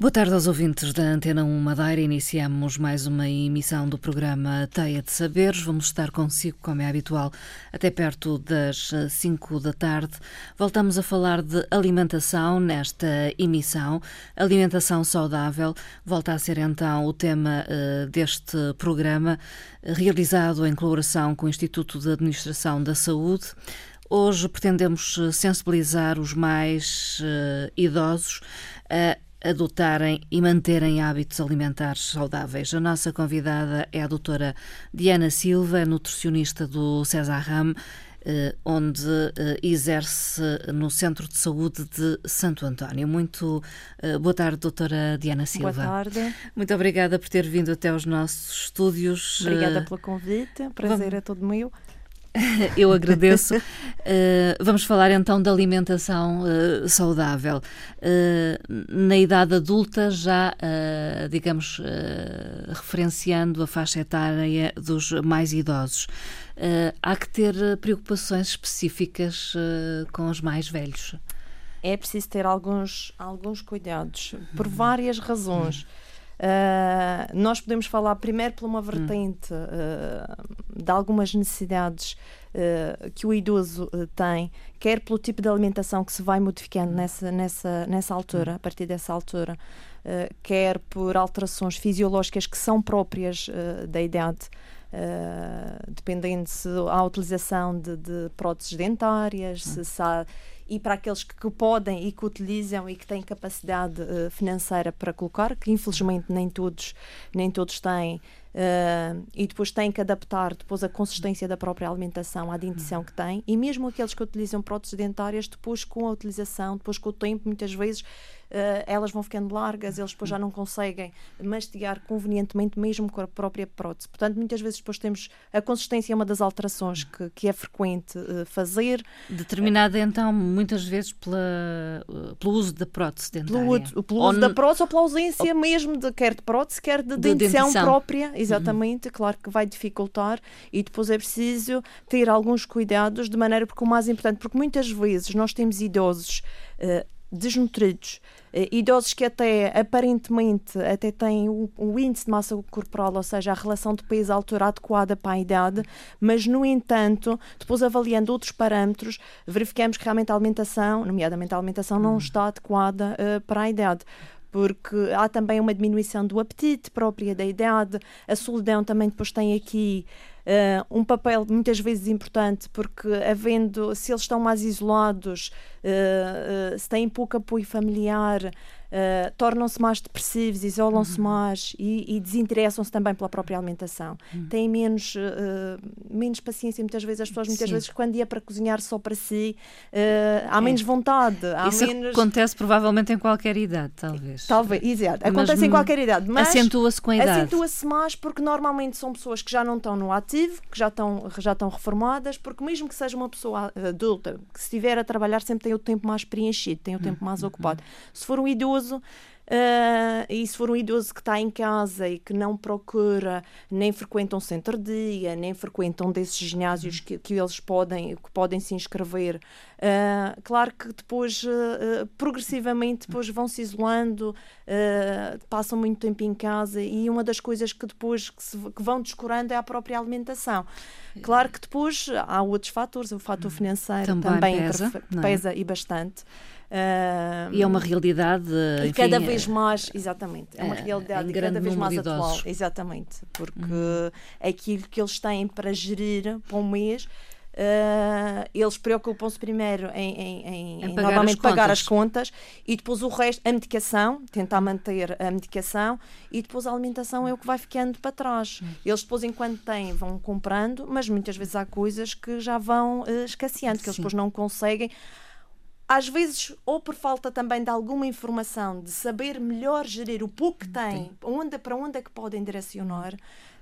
Boa tarde aos ouvintes da Antena 1 Madeira. Iniciamos mais uma emissão do programa Teia de Saberes. Vamos estar consigo, como é habitual, até perto das 5 da tarde. Voltamos a falar de alimentação nesta emissão. Alimentação saudável volta a ser então o tema uh, deste programa, realizado em colaboração com o Instituto de Administração da Saúde. Hoje pretendemos sensibilizar os mais uh, idosos a adotarem e manterem hábitos alimentares saudáveis. A nossa convidada é a doutora Diana Silva, nutricionista do César Ram, eh, onde eh, exerce no Centro de Saúde de Santo António. Muito eh, boa tarde, doutora Diana Silva. Boa tarde. Muito obrigada por ter vindo até aos nossos estúdios. Obrigada pelo convite, prazer Vamos... é todo meu. Eu agradeço. Uh, vamos falar então da alimentação uh, saudável. Uh, na idade adulta, já, digamos, referenciando a faixa etária dos mais idosos, há que ter preocupações específicas com os mais velhos. É preciso ter alguns, alguns cuidados, por uhum. várias razões. Uhum. Uh, nós podemos falar primeiro por uma vertente uh, de algumas necessidades uh, que o idoso tem, quer pelo tipo de alimentação que se vai modificando nessa, nessa, nessa altura, a partir dessa altura, quer por alterações fisiológicas que são próprias da idade. Dependendo se há utilização de, de próteses dentárias, se, se há e para aqueles que, que, podem e que utilizam e que têm capacidade uh, financeira para colocar, que infelizmente nem todos, nem todos têm, Uh, e depois têm que adaptar depois a consistência da própria alimentação à dentição que têm e mesmo aqueles que utilizam próteses dentárias depois com a utilização, depois com o tempo muitas vezes elas vão ficando largas, eles depois já não conseguem mastigar convenientemente mesmo com a própria prótese. Portanto, muitas vezes depois temos a consistência é uma das alterações que, que é frequente uh, fazer. Determinada então muitas vezes pela, pelo uso da prótese dentária. Pelo, pelo uso da prótese ou pela ausência ou... mesmo de quer de prótese, quer de, de dentição, dentição própria exatamente, uhum. claro que vai dificultar e depois é preciso ter alguns cuidados de maneira, porque o mais importante, porque muitas vezes nós temos idosos uh, desnutridos, uh, idosos que até aparentemente até têm o, o, índice de massa corporal, ou seja, a relação de peso à altura adequada para a idade, mas no entanto, depois avaliando outros parâmetros, verificamos que realmente a alimentação, nomeadamente a alimentação, não uhum. está adequada uh, para a idade porque há também uma diminuição do apetite própria da idade. A solidão também depois tem aqui um papel muitas vezes importante, porque havendo, se eles estão mais isolados, uh, uh, se têm pouco apoio familiar, uh, tornam-se mais depressivos, isolam-se uhum. mais e, e desinteressam-se também pela própria alimentação. Uhum. Têm menos, uh, menos paciência, muitas vezes, as pessoas, muitas Sim. vezes, quando ia para cozinhar só para si, uh, há é. menos vontade. Há Isso menos... acontece provavelmente em qualquer idade, talvez. Talvez, exato. Acontece em qualquer idade. Mas acentua-se com a idade. Acentua-se mais porque normalmente são pessoas que já não estão no ativo, que já estão, já estão reformadas, porque mesmo que seja uma pessoa adulta, que se estiver a trabalhar sempre tem o tempo mais preenchido, tem o tempo mais uhum. ocupado. Se for um idoso, idoso. Uh, e se for um idoso que está em casa e que não procura, nem frequenta um centro de dia, nem frequenta um desses ginásios que, que eles podem, que podem se inscrever, uh, claro que depois, uh, progressivamente, depois vão se isolando, passam muito tempo em casa e uma das coisas que depois que, se, que vão descurando é a própria alimentação. Claro que depois há outros fatores, o fator financeiro também, também pesa, é? pesa e bastante. Uh, e é uma realidade. E enfim, cada vez mais, exatamente, é uma uh, realidade cada vez mais atual. Exatamente, porque uhum. aquilo que eles têm para gerir para um mês. Uh, eles preocupam-se primeiro em, em, em, em pagar normalmente as pagar as contas e depois o resto, a medicação, tentar manter a medicação e depois a alimentação é o que vai ficando para trás. Uhum. Eles depois, enquanto têm, vão comprando, mas muitas vezes há coisas que já vão uh, escasseando, que eles depois não conseguem às vezes, ou por falta também de alguma informação, de saber melhor gerir o pouco que têm, onde, para onde é que podem direcionar,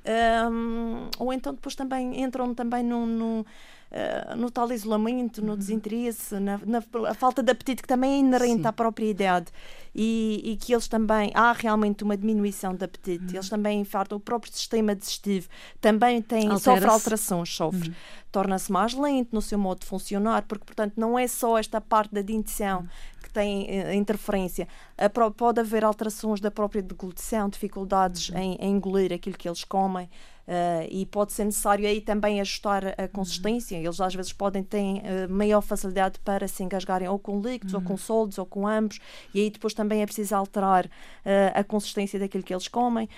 um, ou então depois também entram também num, num uh, no tal isolamento, no uhum. desinteresse, na, na a falta de apetite que também é inerente Sim. à própria idade e, e, que eles também há realmente uma diminuição de apetite, uhum. eles também infartam o próprio sistema digestivo, também tem, sofre alterações, sofre. Uhum. Torna-se mais lento no seu modo de funcionar, porque, portanto, não é só esta parte da dentição uhum têm uh, interferência. Pode haver alterações da própria deglutição, dificuldades uhum. em, em engolir aquilo que eles comem. Uh, e pode ser necessário aí também ajustar a consistência. Eles às vezes podem ter uh, maior facilidade para se engasgarem ou com líquidos, uhum. ou com uhum. sólidos, ou com ambos, e aí depois também é preciso alterar uh, a consistência daquilo que eles comem.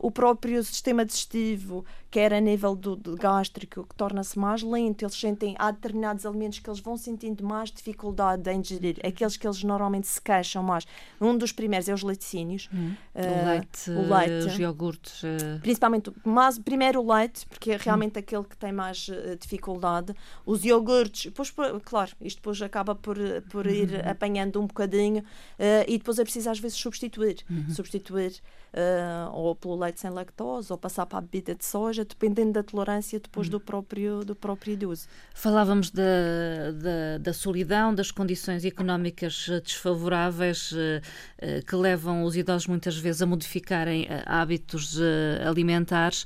o próprio sistema digestivo, quer a nível do, do gástrico, que torna-se mais lento, eles sentem, há determinados alimentos que eles vão sentindo mais dificuldade em digerir, aqueles que eles normalmente se queixam mais. Um dos primeiros é os laticínios. Uhum. o leite, o leite, os iogurtes. Principalmente, mas primeiro o leite, porque é realmente hum. aquele que tem mais uh, dificuldade. Os iogurtes, depois, claro, isto depois acaba por, por ir uhum. apanhando um bocadinho uh, e depois é preciso às vezes substituir. Uhum. Substituir uh, ou pelo leite sem lactose, ou passar para a bebida de soja, dependendo da tolerância depois do, próprio, do próprio idoso. Falávamos da, da, da solidão, das condições económicas desfavoráveis que levam os idosos muitas vezes a modificarem hábitos alimentares.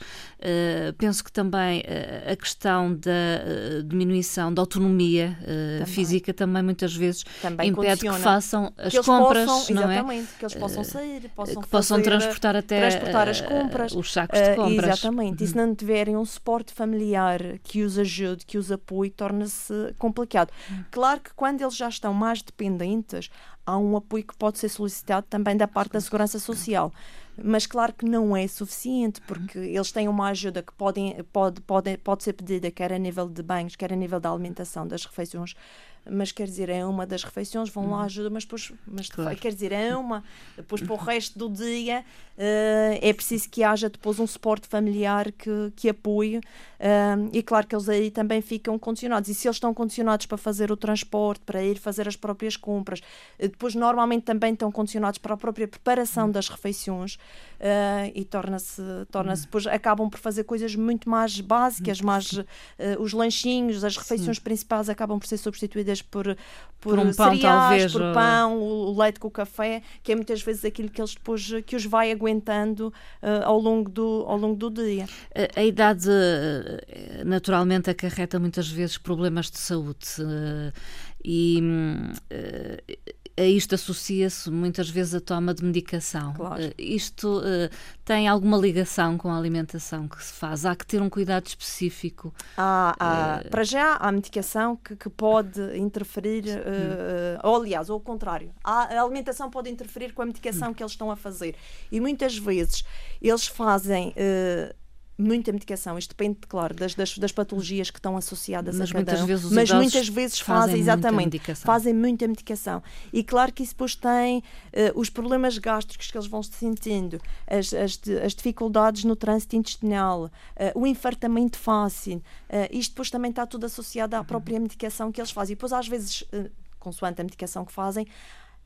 Penso que também a questão da diminuição da autonomia também. física também muitas vezes também impede que façam as que compras, possam, não é? que eles possam sair, possam que possam transportar até transportar as compras, os sacos de compras. Exatamente. Uhum. E se não tiverem um suporte familiar que os ajude, que os apoie, torna-se complicado. Uhum. Claro que quando eles já estão mais dependentes, há um apoio que pode ser solicitado também da parte da Segurança Social. Mas claro que não é suficiente, porque uhum. eles têm uma ajuda que podem, pode, pode, pode ser pedida, quer a nível de banhos, quer a nível da alimentação, das refeições, mas quer dizer, é uma das refeições, vão lá, uhum. ajuda, mas depois, mas claro. quer dizer, é uma, depois para o resto do dia uh, é preciso que haja depois um suporte familiar que, que apoie, uh, e claro que eles aí também ficam condicionados, e se eles estão condicionados para fazer o transporte, para ir fazer as próprias compras, uh, depois normalmente também estão condicionados para a própria preparação uhum. das refeições, e torna-se, torna-se, uhum. depois acabam por fazer coisas muito mais básicas, mais os lanchinhos, as refeições Sim. principais acabam por ser substituídas por, por, por um pão, cereais, talvez, por ou... pão, o leite com o café, que é muitas vezes aquilo que eles depois que os vai aguentando uh, ao, longo do, ao longo do dia. A, a idade eh, naturalmente acarreta muitas vezes problemas de saúde. Uh, e uh, a isto associa-se muitas vezes a toma de medicação. Claro. Uh, isto uh, tem alguma ligação com a alimentação que se faz? Há que ter um cuidado específico? Uh, para já, há medicação que, que pode interferir, ou aliás, ou ao contrário, a alimentação pode interferir com a medicação hum. que eles estão a fazer. E muitas vezes eles fazem muita medicação. Isto depende, claro, das, das, das patologias que estão associadas mas a cada muitas um. Vezes mas muitas vezes fazem, fazem exatamente, muita fazem muita medicação. E claro que isso depois tem uh, os problemas gástricos que eles vão sentindo, as, as, as dificuldades no trânsito intestinal, uh, o infartamento fácil. Uh, isto depois também está tudo associado à própria medicação que eles fazem. E depois, às vezes, consoante a medicação que fazem,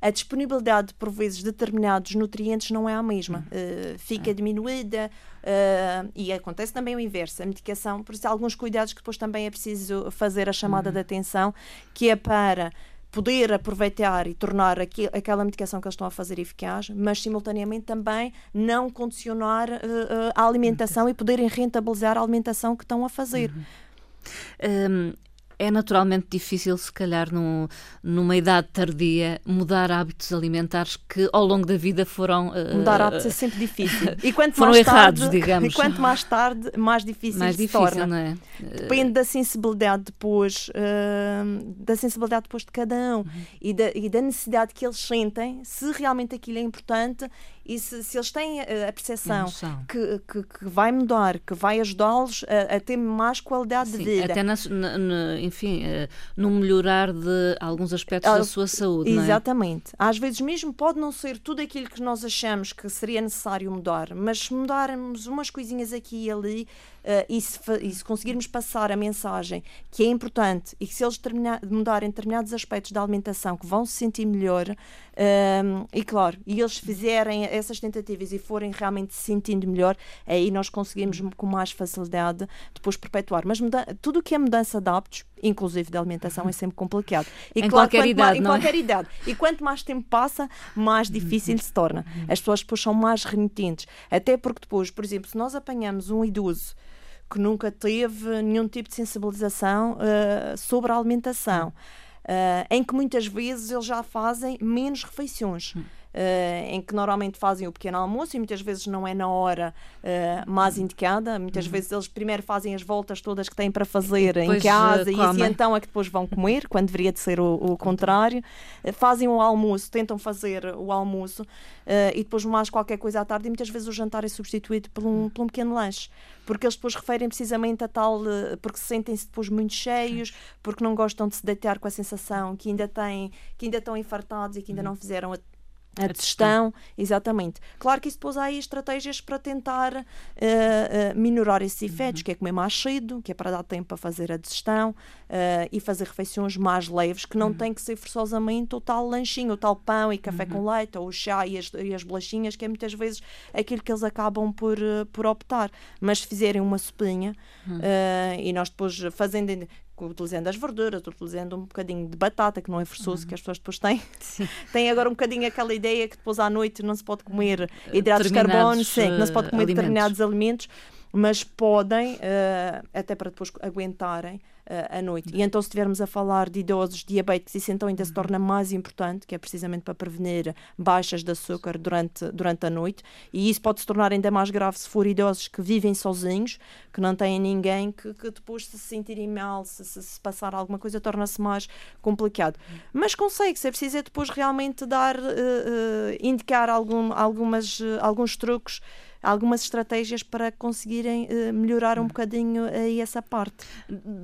a disponibilidade, por vezes, de determinados nutrientes não é a mesma. Uh, fica é. diminuída uh, e acontece também o inverso. A medicação, por isso, há alguns cuidados que depois também é preciso fazer a chamada uhum. de atenção, que é para poder aproveitar e tornar aqui, aquela medicação que eles estão a fazer eficaz, mas simultaneamente também não condicionar uh, a alimentação e poderem rentabilizar a alimentação que estão a fazer. Uhum. Um, é naturalmente difícil, se calhar num, numa idade tardia, mudar hábitos alimentares que ao longo da vida foram. Uh, mudar hábitos é sempre difícil. E quanto foram mais errados, tarde, digamos. E quanto mais tarde, mais difícil mais se difícil, torna. Não é? Depende da sensibilidade depois, uh, da sensibilidade depois de cada um uhum. e, da, e da necessidade que eles sentem, se realmente aquilo é importante e se, se eles têm a, a percepção que, que, que, vai mudar, que vai ajudá-los a, a, ter mais qualidade Sim, de vida. Até, na, na, enfim, uh, no melhorar de alguns aspectos uh, da sua saúde. Exatamente. É? Às vezes mesmo pode não ser tudo aquilo que nós achamos que seria necessário mudar, mas se mudarmos umas coisinhas aqui e ali, uh, e, se, e, se, conseguirmos passar a mensagem que é importante e que se eles mudarem determinados aspectos da alimentação que vão se sentir melhor, um, e claro, e eles fizerem essas tentativas e forem realmente se sentindo melhor, aí nós conseguimos com mais facilidade depois perpetuar. Mas tudo o que é mudança de hábitos, inclusive de alimentação, é sempre complicado. E em claro, qualquer idade, mais, Em qualquer é? idade. E quanto mais tempo passa, mais difícil se torna. As pessoas depois são mais renitentes. Até porque depois, por exemplo, se nós apanhamos um idoso que nunca teve nenhum tipo de sensibilização uh, sobre a alimentação, uh, em que muitas vezes eles já fazem menos refeições. Hum uh, em que normalmente fazem o pequeno almoço e muitas vezes não é na hora uh, mais indicada. Muitas uhum. vezes eles primeiro fazem as voltas todas que têm para fazer em casa uh, e assim então é que depois vão comer, quando deveria de ser o, o contrário. fazem o almoço, tentam fazer o almoço e depois mais qualquer coisa à tarde e muitas vezes o jantar é substituído por um, por um pequeno lanche porque eles depois referem precisamente a tal, porque sentem-se depois muito cheios, porque não gostam de se deitar com a sensação que ainda têm, que ainda estão infartados e que ainda uhum. não fizeram a a, digestão, exatamente. Claro que isso depois há aí estratégias para tentar uh, uh, minorar esses efeitos, uhum. que é comer mais cedo, que é para dar tempo para fazer a digestão uh, e fazer refeições mais leves, que não uhum. tem que ser forçosamente o tal lanchinho, o tal pão e café uhum. com leite, ou o chá e as, e as bolachinhas, que é muitas vezes aquilo que eles acabam por, por optar. Mas se fizerem uma sopinha uhum. e nós depois fazendo utilizando as verduras, utilizando um bocadinho de batata, que não é forçoso, uhum. que as pessoas depois têm. Sim. Tem agora um bocadinho aquela ideia que depois à noite não se pode comer hidratos de carbono, sim, que não se pode comer alimentos. determinados alimentos, mas podem, uh, até para depois aguentarem, uh, à noite. E então, se estivermos a falar de idosos diabéticos, isso então ainda se torna mais importante, que é precisamente para prevenir baixas de açúcar durante, durante a noite. E isso pode se tornar ainda mais grave se for idosos que vivem sozinhos, que não têm ninguém, que, que depois se sentirem mal, se, se, se passar alguma coisa, torna-se mais complicado. Mas consegue-se, é preciso é depois realmente dar, uh, uh, indicar algum, algumas, alguns truques algumas estratégias para conseguirem uh, melhorar um hum. bocadinho aí essa parte.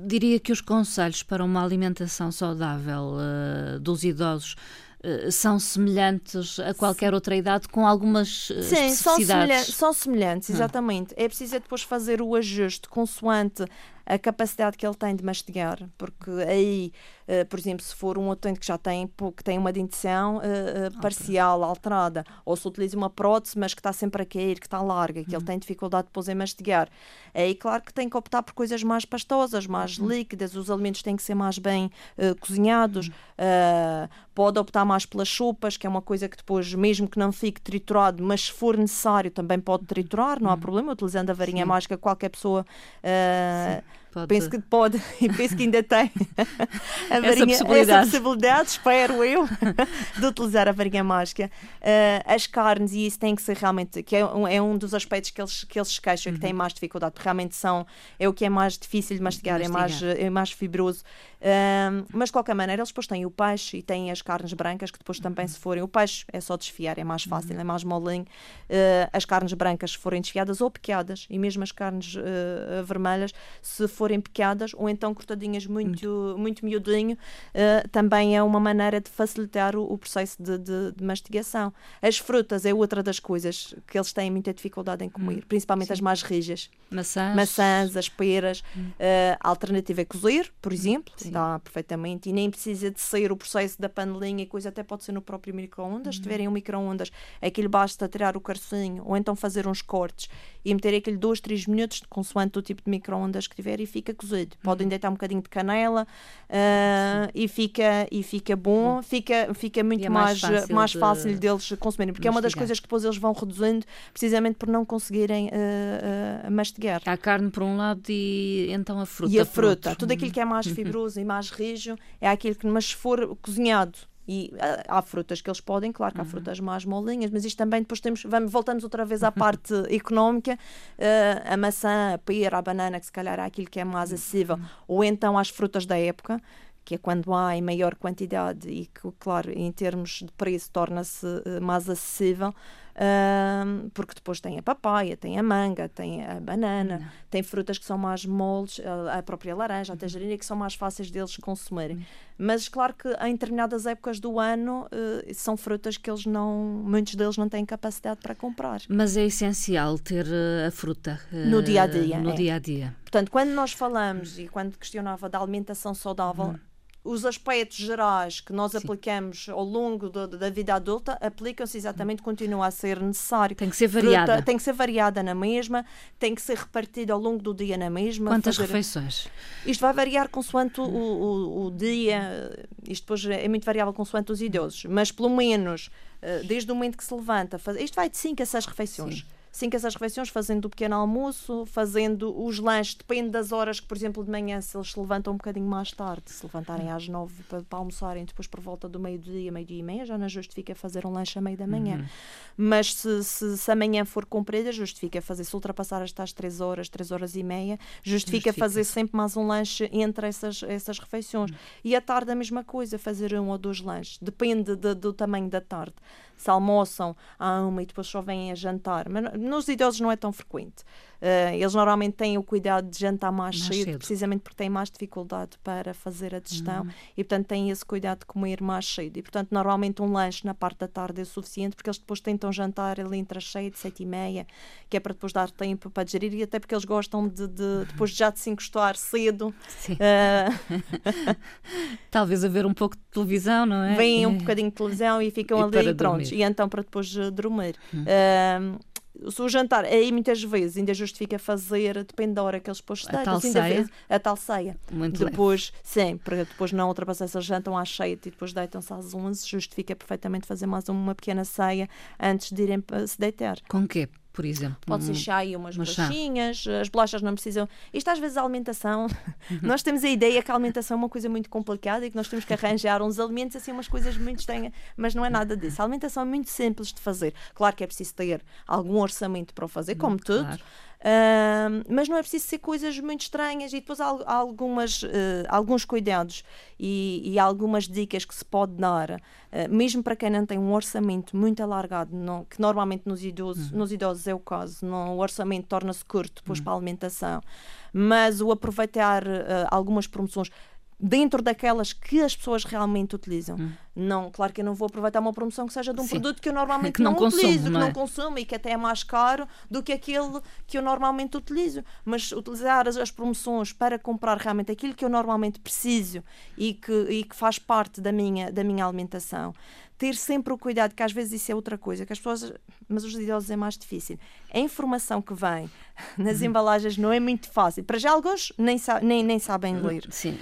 Diria que os conselhos para uma alimentação saudável uh, dos idosos eh, são semelhantes a qualquer outra idade com algumas Sim, são semelhantes, são semelhantes, hum. exatamente. Hum. É preciso é depois fazer o ajuste consoante a capacidade que ele tem de mastigar, porque aí, uh, por exemplo, se for um utente que já tem, que tem uma dentição uh, uh, parcial, alterada, ou se utiliza uma prótese, mas que está sempre a cair, que está larga, que ele uhum. tem dificuldade depois em mastigar, aí claro que tem que optar por coisas mais pastosas, mais uhum. líquidas, os alimentos têm que ser mais bem cozinhados, uhum. pode optar mais pelas sopas, que é uma coisa que depois, mesmo que não fique triturado, mas se for necessário também pode triturar, não há problema, utilizando a varinha Sim. mágica, qualquer pessoa Pode... Penso que pode e penso que ainda tem a varinha, essa, possibilidade. essa possibilidade, espero eu, de utilizar a varinha mágica. Uh, as carnes, e isso tem que ser realmente, que é um, é um dos aspectos que eles, que eles se queixam, uhum. que têm mais dificuldade, porque realmente são, é o que é mais difícil de mastigar, mastigar. É, mais, é mais fibroso. Uh, mas de qualquer maneira, eles depois têm o peixe e têm as carnes brancas, que depois também, se forem, o peixe é só desfiar, é mais fácil, uhum. é mais molinho. Uh, as carnes brancas, se forem desfiadas ou picadas, e mesmo as carnes vermelhas, se forem picadas ou então cortadinhas muito, muito, muito miudinho, uh, também é uma maneira de facilitar o, o processo de, de, de, mastigação. As frutas é outra das coisas que eles têm muita dificuldade em comer, hum. principalmente Sim. as mais rijas. Maçãs. Maçãs, as peras. Hum. Uh, a alternativa é cozer, por hum. exemplo, Sim. dá perfeitamente, e nem precisa de sair o processo da panelinha e coisa, até pode ser no próprio micro-ondas. Se tiverem um micro-ondas, aquilo basta tirar o carcinho ou então fazer uns cortes e meter aquele 2, 3 minutos, consoante o tipo de micro-ondas que tiver, e fica cozido. Podem uhum. deitar um bocadinho de canela uh, e, fica, e fica bom, uhum. fica, fica muito é mais, mais, fácil, mais fácil de deles consumirem, porque mastigar. é uma das coisas que depois eles vão reduzindo precisamente por não conseguirem uh, uh, mastigar. A carne por um lado e então a fruta. E a fruta, tudo aquilo que é mais uhum. fibroso e mais rijo é aquilo que, mas se for cozinhado e ah, há frutas que eles podem, claro que há uhum. frutas mais molinhas, mas isto também depois temos, vamos, voltamos outra vez à parte económica, uh, a maçã, a pera, a banana, que se calhar é aquilo que é mais acessível, uhum. ou então as frutas da época, que é quando há em maior quantidade e que, claro, em termos de preço torna-se uh, mais acessível, porque depois tem a papaya, tem a manga, tem a banana, Não. tem frutas que são mais moles, a própria laranja, a uhum. tangerina, que são mais fáceis deles consumirem. Uhum. Mas claro que em determinadas épocas do ano uh, são frutas que eles não, muitos deles não têm capacidade para comprar. Mas é essencial ter uh, a fruta no dia a dia. No é. dia a dia. Portanto, quando nós falamos e quando questionava da alimentação saudável, uhum os aspectos gerais que nós Sim. aplicamos ao longo do, da vida adulta aplicam-se exatamente, continua a ser necessário. Tem que ser variada. Fruta, tem que ser variada na mesma, tem que ser repartida ao longo do dia na mesma. Quantas fazer... refeições? Isto vai variar consoante o, o, o, dia, isto depois é muito variável consoante os idosos, mas pelo menos eh, desde o momento que se levanta, faz... isto vai de 5 a 6 refeições. Sim cinco essas refeições, fazendo o pequeno almoço, fazendo os lanches, depende das horas que, por exemplo, de manhã, se eles se levantam um bocadinho mais tarde, se levantarem às nove para, para almoçarem, depois por volta do meio-dia, meio-dia e meia, já não justifica fazer um lanche a meio da manhã. Uhum. Mas se, se, se, a manhã for comprida, justifica fazer, se ultrapassar estas três horas, três horas e meia, justifica, justifica. fazer sempre mais um lanche entre essas, essas refeições. Uhum. E à tarde a mesma coisa, fazer um ou dois lanches, depende de, do tamanho da tarde se almoçam à uma e depois só vêm a jantar. Mas nos idosos não é tão frequente. Uh, eles normalmente têm o cuidado de jantar mais, mais cedo, cedo, precisamente porque têm mais dificuldade para fazer a digestão uhum. e, portanto, têm esse cuidado de comer mais cedo. E, portanto, normalmente um lanche na parte da tarde é suficiente porque eles depois tentam jantar ali entre as seis e sete e meia, que é para depois dar tempo para digerir e até porque eles gostam de, de depois já de se encostar cedo. Uh... Talvez haver um pouco de televisão, não é? Vêm um bocadinho de televisão e ficam e ali prontos. E então para depois uh, dormir. Uh, o jantar, aí muitas vezes ainda justifica fazer, depende da hora que eles depois. A tal ceia? A tal ceia. Muito depois, leve. sim, para depois não ultrapassar, eles jantam às 7 e depois deitam-se às 11, justifica perfeitamente fazer mais uma pequena ceia antes de irem se deitar. Com quê? Por exemplo. Pode ser chá e umas bolachinhas, as bolachas não precisam. Isto às vezes a alimentação, nós temos a ideia que a alimentação é uma coisa muito complicada e que nós temos que arranjar uns alimentos assim, umas coisas muito estranhas, mas não é nada disso. A alimentação é muito simples de fazer. Claro que é preciso ter algum orçamento para o fazer, como tudo. Claro Uh, mas não é preciso ser coisas muito estranhas e depois há, algumas, uh, alguns cuidados e, e, algumas dicas que se pode dar, uh, mesmo para quem não tem um orçamento muito alargado, não, que normalmente nos idosos, uhum. nos idosos é o caso, não, o orçamento torna-se curto depois uhum. para a alimentação, mas o aproveitar ah, algumas promoções dentro daquelas que as pessoas realmente utilizam. Hum. Não, claro que eu não vou aproveitar uma promoção que seja de um Sim. produto que eu normalmente que não, não consumo, utilizo, não que é? não consumo e que até é mais caro do que aquele que eu normalmente utilizo. Mas utilizar as, as promoções para comprar realmente aquilo que eu normalmente preciso e que, e que faz parte da minha, da minha alimentação ter sempre o cuidado, que às vezes isso é outra coisa, que as pessoas, mas os idosos é mais difícil. A informação que vem nas uhum. embalagens não é muito fácil. Para já alguns nem, nem, nem sabem uhum. ler. Sim,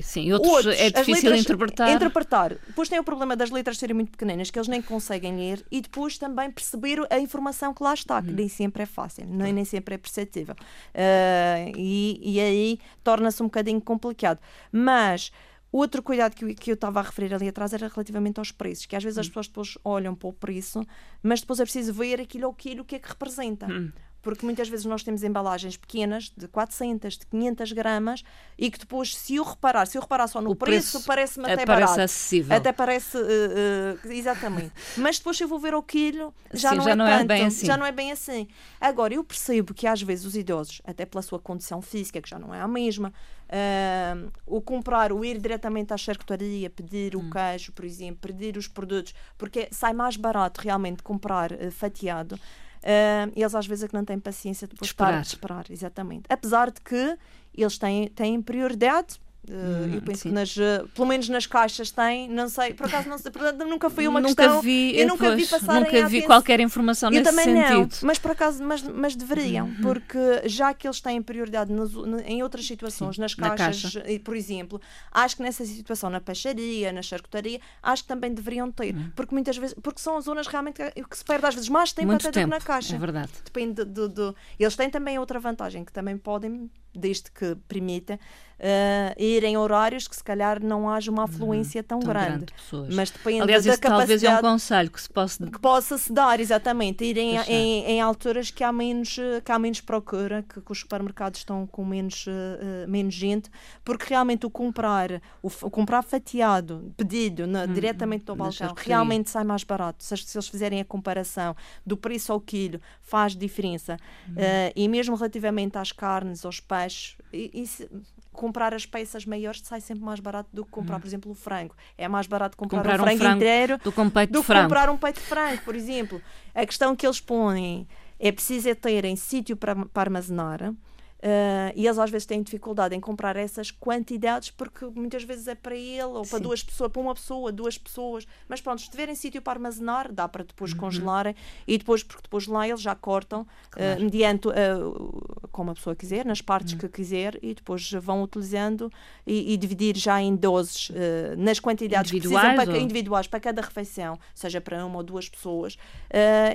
sim outros, outros é difícil interpretar. Interpretar. Depois tem o problema das letras serem muito pequeninas, que eles nem conseguem ler, e depois também perceber a informação que lá está, que uhum. nem sempre é fácil, nem, nem sempre é perceptível. Uh, e, e aí torna-se um bocadinho complicado. Mas Outro cuidado que eu, que eu estava a referir ali atrás era relativamente aos preços, que às vezes as hum. pessoas depois olham para o preço, mas depois é preciso ver aquilo ou aquilo o que é que representa. Hum porque muitas vezes nós temos embalagens pequenas de 400, de 500 gramas e que depois, se eu reparar, se eu reparar só no o preço, preço parece-me até parece barato. acessível. Até parece, uh, uh, exatamente. Mas depois se eu vou ver o quilo, já, Sim, não, já é não tanto, é bem assim. já não é bem assim. Agora, eu percebo que às vezes os idosos, até pela sua condição física, que já não é a mesma, uh, o comprar, o ir diretamente à charcutaria, pedir hum. o queijo, por exemplo, pedir os produtos, porque sai mais barato realmente comprar fatiado. Uh, eles às vezes é que não têm paciência de esperar. esperar, exatamente. Apesar de que eles têm, têm prioridade Uh, eu penso sim. que nas, uh, pelo menos nas caixas tem, não sei, por acaso não sei, portanto, nunca foi uma nunca questão. Vi, eu nunca vi passar Nunca vi qualquer informação eu nesse também sentido. Não, mas por acaso, mas, mas deveriam, uhum. porque já que eles têm prioridade nos, em outras situações, sim, nas caixas, caixa. por exemplo, acho que nessa situação, na peixaria, na charcutaria, acho que também deveriam ter, uhum. porque muitas vezes, porque são zonas realmente que, se perde às vezes mais tempo Muito até tempo, na caixa. É verdade. Depende do, do, Eles têm também outra vantagem, que também podem desde que permita, uh, ir em horários que se calhar não haja uma afluência tão, tão grande. grande Mas depende Aliás, da capacidade talvez é um conselho que se possa... Que possa se dar, exatamente. Ir em, em, em, alturas que há menos, que há menos procura, que, que os supermercados estão com menos, uh, menos gente, porque realmente o comprar, o, o comprar fatiado, pedido na, hum, diretamente do balcão, realmente sai mais barato. Se, se, eles fizerem a comparação do preço ao quilo, faz diferença. Hum. Uh, e mesmo relativamente às carnes, aos peixes, baixo. E, e se, comprar as peças maiores sai sempre mais barato do que comprar, hum. por exemplo, o frango. É mais barato comprar, comprar um, frango, um frango inteiro do que, um peito do que comprar um peito de frango, por exemplo. A questão que eles põem é preciso é terem sítio para, para armazenar Uh, e eles às vezes têm dificuldade em comprar essas quantidades porque muitas vezes é para ele ou Sim. para duas pessoas, para uma pessoa, duas pessoas. Mas pronto, se tiverem sítio para armazenar, dá para depois uhum. congelarem e depois, porque depois lá eles já cortam, ah, claro. uh, mediante uh, como a pessoa quiser, nas partes hum. que quiser, e depois vão utilizando e, e dividir já em doses, nas quantidades individuais, para, ou... individuais para cada refeição, seja para uma ou duas pessoas,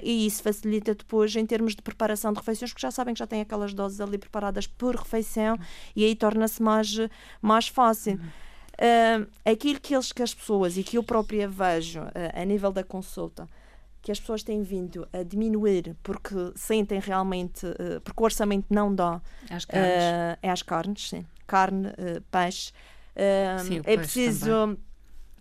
e isso facilita depois em termos de preparação de refeições, porque já sabem que já têm aquelas doses ali preparadas por refeição, e aí torna-se mais, mais fácil. Uh, aquilo que, eles, que as pessoas e que eu própria vejo uh, a nível da consulta que as pessoas têm vindo a diminuir porque sentem realmente, uh, porque o orçamento não dá. Às carnes. Uh, é às carnes, sim. Carne, peixe. Sim, é preciso.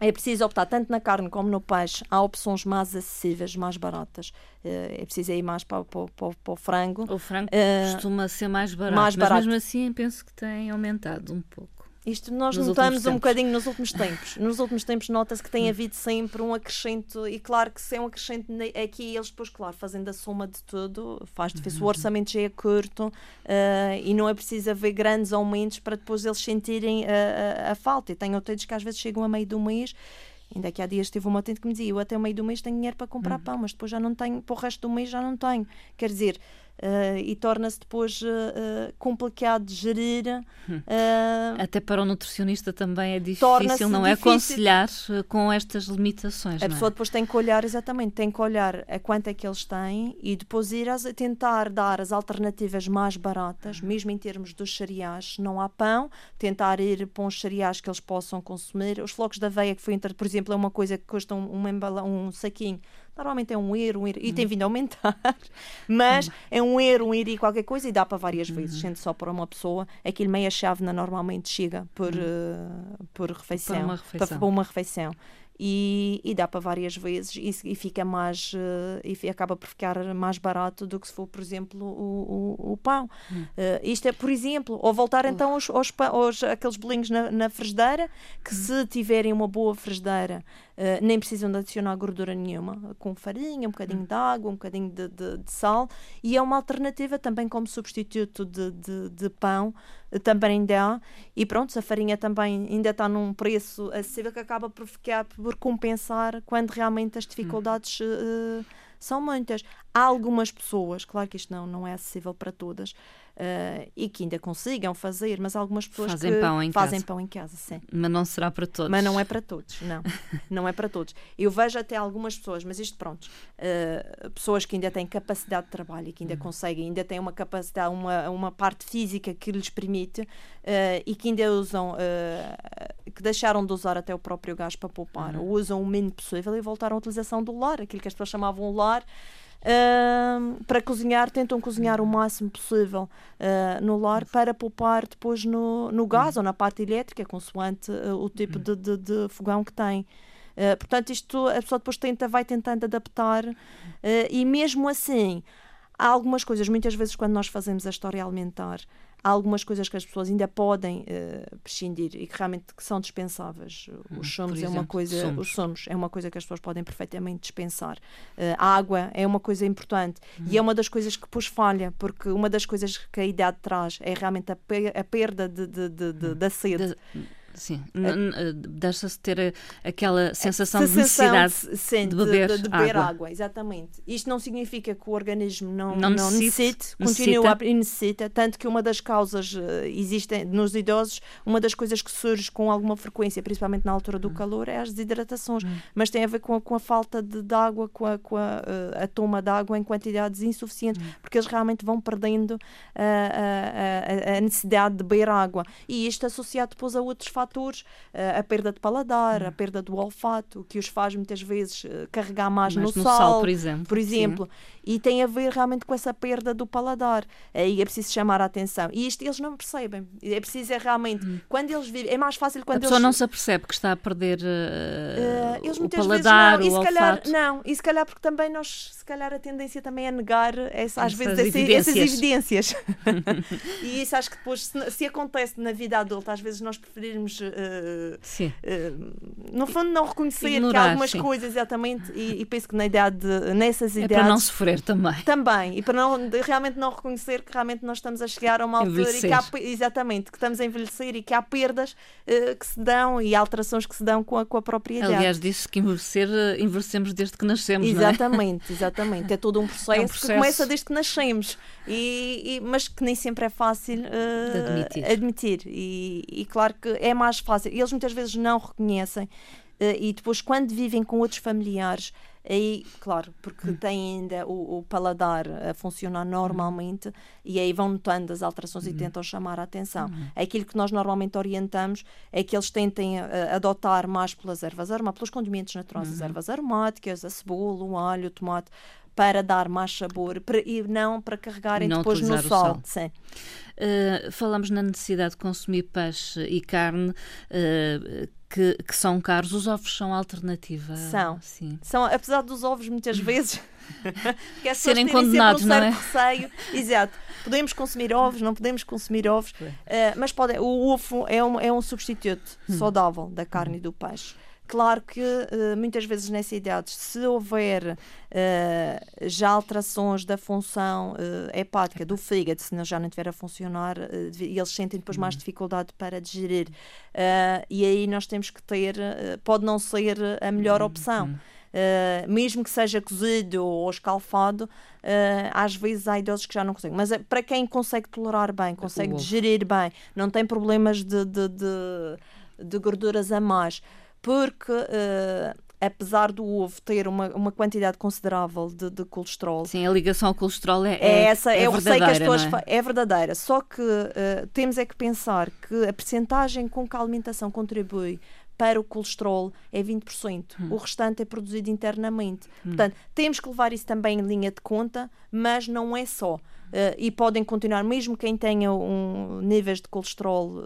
É preciso optar tanto na carne como no peixe. Há opções mais acessíveis, mais baratas. é preciso ir mais para, para, para, para o frango. O frango costuma ser mais barato, mais barato. mas mesmo assim penso que tem aumentado um pouco. Isto nós nos notamos um bocadinho nos últimos tempos. Nos últimos tempos nota-se que tem hum. havido sempre um acrescento, e claro que se é um acrescento aqui, eles depois, claro, fazendo a soma de tudo, faz difícil. O uhum. orçamento já é curto uh, e não é preciso haver grandes aumentos para depois eles sentirem a, a, a falta. E tenho utentes que às vezes chegam a meio do mês Ainda que há dias teve uma utente que me dizia: Eu até o meio do mês tenho dinheiro para comprar uhum. pão, mas depois já não tenho, para o resto do mês já não tenho. Quer dizer, Uh, e torna-se depois uh, complicado de gerir. Uh, Até para o nutricionista também é difícil, não é? Aconselhar com estas limitações. A pessoa é? depois tem que olhar, exatamente, tem que olhar a quanto é que eles têm e depois ir a tentar dar as alternativas mais baratas, uhum. mesmo em termos dos cereais. Não há pão, tentar ir para uns cereais que eles possam consumir. Os flocos da aveia, que foi, por exemplo, é uma coisa que custa um, um, um saquinho Normalmente é um euro, um euro, e tem uhum. vindo a aumentar, mas uhum. é um euro, um euro e qualquer coisa e dá para várias vezes, sendo só para uma pessoa. Aquilo meia chávena normalmente chega por, uh, por refeição, para uma refeição. Para, para uma refeição e, e dá para várias vezes e, e fica mais uh, e acaba por ficar mais barato do que se for, por exemplo, o, o, o pão. Hum. Uh, isto é, por exemplo, ou voltar então aos, aos, aos aqueles bolinhos na, na frigideira, que hum. se tiverem uma boa frigideira, uh, nem precisam de adicionar gordura nenhuma, com farinha, um bocadinho hum. de água, um bocadinho de, de, de, sal, e é uma alternativa também como substituto de, de, de pão também dá. E pronto, a farinha também ainda está num preço acessível que acaba por ficar por compensar quando realmente as dificuldades uh, são muitas. Há algumas pessoas, claro que isto não, não é acessível para todas, uh, e que ainda consigam fazer, mas algumas pessoas fazem que pão em fazem pão em casa, sim. Mas não será para todos. Mas não é para todos, não. não é para todos. Eu vejo até algumas pessoas, mas isto pronto, uh, pessoas que ainda têm capacidade de trabalho e que ainda uhum. conseguem, ainda têm uma capacidade, uma, uma parte física que lhes permite uh, e que ainda usam, que deixaram de usar até o próprio gás para poupar, uhum. ou usam o mínimo possível e voltaram à utilização do lar, aquilo que as pessoas chamavam lar Uh, para cozinhar, tentam cozinhar o máximo possível uh, no lar para poupar depois no, no gás ou na parte elétrica, consoante uh, o tipo de, de, de, fogão que tem. Ah, portanto, isto a pessoa depois tenta, vai tentando adaptar e mesmo assim há algumas coisas, muitas vezes quando nós fazemos a história alimentar, há algumas coisas que as pessoas ainda podem uh, prescindir e que realmente que são dispensáveis. Hum, os somos é uma coisa, somos. os somos é uma coisa que as pessoas podem perfeitamente dispensar. Uh, a água é uma coisa importante hum. e é uma das coisas que pôs falha, porque uma das coisas que a idade traz é realmente a, a perda de, de, de, de hum. da sede. Sim, é, deixa-se ter aquela sensação, de necessidade de, de, beber, de, de beber água. água. Exatamente. Isto não significa que o organismo não, não, não necessite, continua a necessita, tanto que uma das causas uh, existem nos idosos, uma das coisas que surge com alguma frequência, principalmente na altura do hum. calor, é as desidratações, hum. mas tem a ver com a, com a falta de, de água, com, a, com a, a, toma de água em quantidades insuficientes, hum. porque eles realmente vão perdendo a, a necessidade de beber água. E isto associado depois a outros fatores fatores, eh, a perda de paladar, a hum. perda do olfato, que os faz muitas vezes eh, carregar mais, mais no, no, sal, sal por exemplo. Por exemplo. E tem a ver realmente com essa perda do paladar. Aí é preciso chamar a atenção. E isto eles não percebem. É preciso é realmente, hum. quando eles vivem, é mais fácil quando a pessoa eles... não se apercebe que está a perder uh, uh, eles o paladar, vezes não. E se calhar, olfato. Não, e se calhar porque também nós, se calhar a tendência também é negar essa, às vezes evidências. essas evidências. e isso acho que depois, se, se, acontece na vida adulta, às vezes nós preferirmos uh, no fundo, não reconhecer Ignorar, que há algumas sim. coisas, exatamente, e, e, penso que na idade, nessas é idades. para não sofrer também. Também, e para não, realmente não reconhecer que realmente nós estamos a chegar a uma altura e que há, exatamente, que estamos a envelhecer e que há perdas uh, que se dão e alterações que se dão com a, com a própria idade. Aliás, disse que envelhecer, eh, envelhecemos desde que nascemos, exatamente, não é? Exatamente, é todo um processo, é um processo. que começa desde que nascemos. nascemos, e, e, mas que nem sempre é fácil uh, admitir. admitir. E, e, claro que é mais fácil. Eles muitas vezes não reconhecem, uh, e depois, quando vivem com outros familiares, aí, claro, porque hum. têm ainda o, o, paladar a funcionar normalmente e aí vão notando as alterações e tentam chamar a atenção. Hum. Aquilo que nós normalmente orientamos é que eles tentem uh, adotar mais pelas ervas aromáticas, pelos condimentos naturais, as hum. ervas aromáticas, a cebola, o alho, o tomate, para dar mais sabor para, e não para carregarem não depois no sol. Sim. Uh, falamos na necessidade de consumir peixe e carne. Uh, que, que, são caros, os ovos são alternativa? São. Sim. são apesar dos ovos muitas vezes que as serem condenados, um não é? Receio. Exato. Podemos consumir ovos, não podemos consumir ovos, uh, mas pode, o ovo é um, é um substituto hum. saudável da carne e do peixe. Claro que uh, muitas vezes nessas idades, se houver uh, já alterações da função uh, hepática do fígado, se já não estiver a funcionar, e eles sentem depois mais uhum. dificuldade para digerir. e aí nós temos que ter, pode não ser a melhor uhum. opção. Uh, mesmo que seja cozido ou escalfado, uh, às vezes há idosos que já não conseguem. Mas para quem consegue tolerar bem, consegue digerir bem, não tem problemas de, de, de, de gorduras a mais, porque uh, apesar do ovo ter uma, uma quantidade considerável de, de colesterol. Sim, a ligação ao colesterol é, é, é essa. É eu sei que as pessoas é? é? verdadeira. Só que uh, temos é que pensar que a percentagem com que a alimentação contribui para o colesterol é 20%. Hum. O restante é produzido internamente. Hum. Portanto, temos que levar isso também em linha de conta, mas não é só. Uh, e podem continuar, mesmo quem tenha um, níveis de colesterol uh,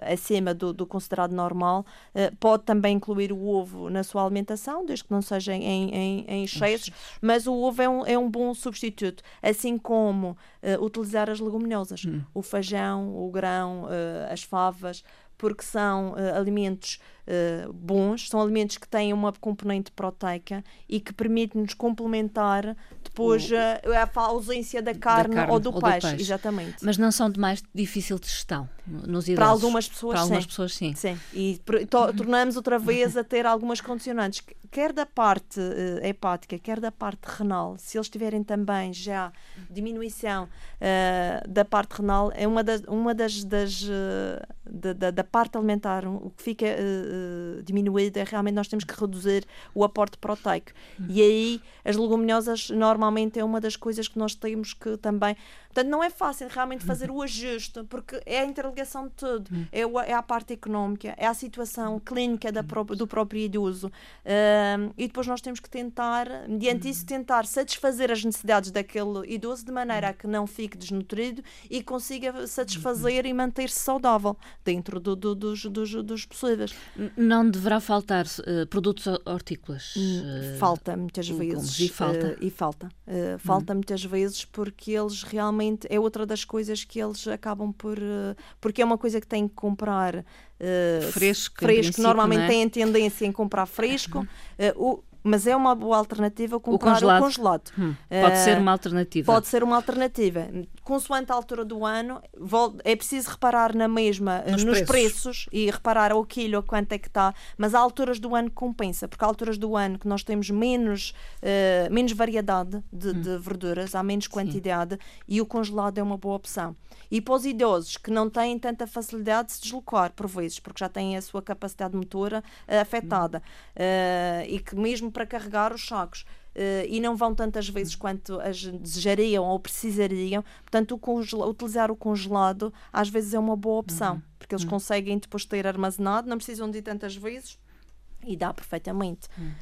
acima do, do, considerado normal, uh, pode também incluir o ovo na sua alimentação, desde que não seja em, em, em excessos, mas o ovo é um, é um bom substituto, assim como utilizar as leguminosas, hum. o feijão, o grão, as favas, porque são uh, alimentos uh, bons, são alimentos que têm uma componente proteica e que permitem-nos complementar depois o, uh, a ausência da carne, da carne ou, do, ou peixe, do, peixe, Exatamente. Mas não são de mais difícil de gestão nos idosos? Para algumas pessoas, Para algumas sim. pessoas, sim. sim. E to tornamos outra vez a ter algumas condicionantes, quer da parte hepática, quer da parte renal. Se eles tiverem também já diminuição da parte renal, é uma das, uma das, das da, da, da, parte alimentar, o que fica uh, diminuído é realmente nós temos que reduzir o aporte proteico. E aí as leguminosas normalmente é uma das coisas que nós temos que também. Portanto, não é fácil realmente fazer o ajuste, porque é a interligação de tudo. Uhum. É, o, é a parte económica, é a situação clínica da pró do próprio idoso. Uh, e depois nós temos que tentar, mediante isso, tentar satisfazer as necessidades daquele idoso de maneira a que não fique desnutrido e consiga satisfazer e manter-se saudável dentro do, do, dos, dos, dos possíveis. Não deverá faltar uh, produtos hortícolas? Uh, falta muitas vezes. E falta? Uh, e falta. falta hum. muitas vezes porque eles realmente. É outra das coisas que eles acabam por. porque é uma coisa que têm que comprar. fresco, fresco normalmente é? têm tendência em comprar fresco. o, mas é uma boa alternativa comprar o congelado. O congelado. Hum, pode uh, ser uma alternativa. Pode ser uma alternativa. Consoante a altura do ano, é preciso reparar na mesma nos, nos preços. preços. e reparar ao quilo a quanto é que está, mas há alturas do ano que compensa, porque há alturas do ano que nós temos menos, uh, menos variedade de, hum. de, verduras, há menos quantidade Sim. e o congelado é uma boa opção. E para os idosos que não têm tanta facilidade de se deslocar, por vezes, porque já têm a sua capacidade motora uh, afetada hum. e que mesmo para carregar os sacos. Uh, e não vão tantas vezes quanto as desejariam ou precisariam. Portanto, o utilizar o congelado às vezes é uma boa opção, uhum. porque eles uhum. conseguem depois ter armazenado, não precisam de ir tantas vezes e dá perfeitamente. Uhum.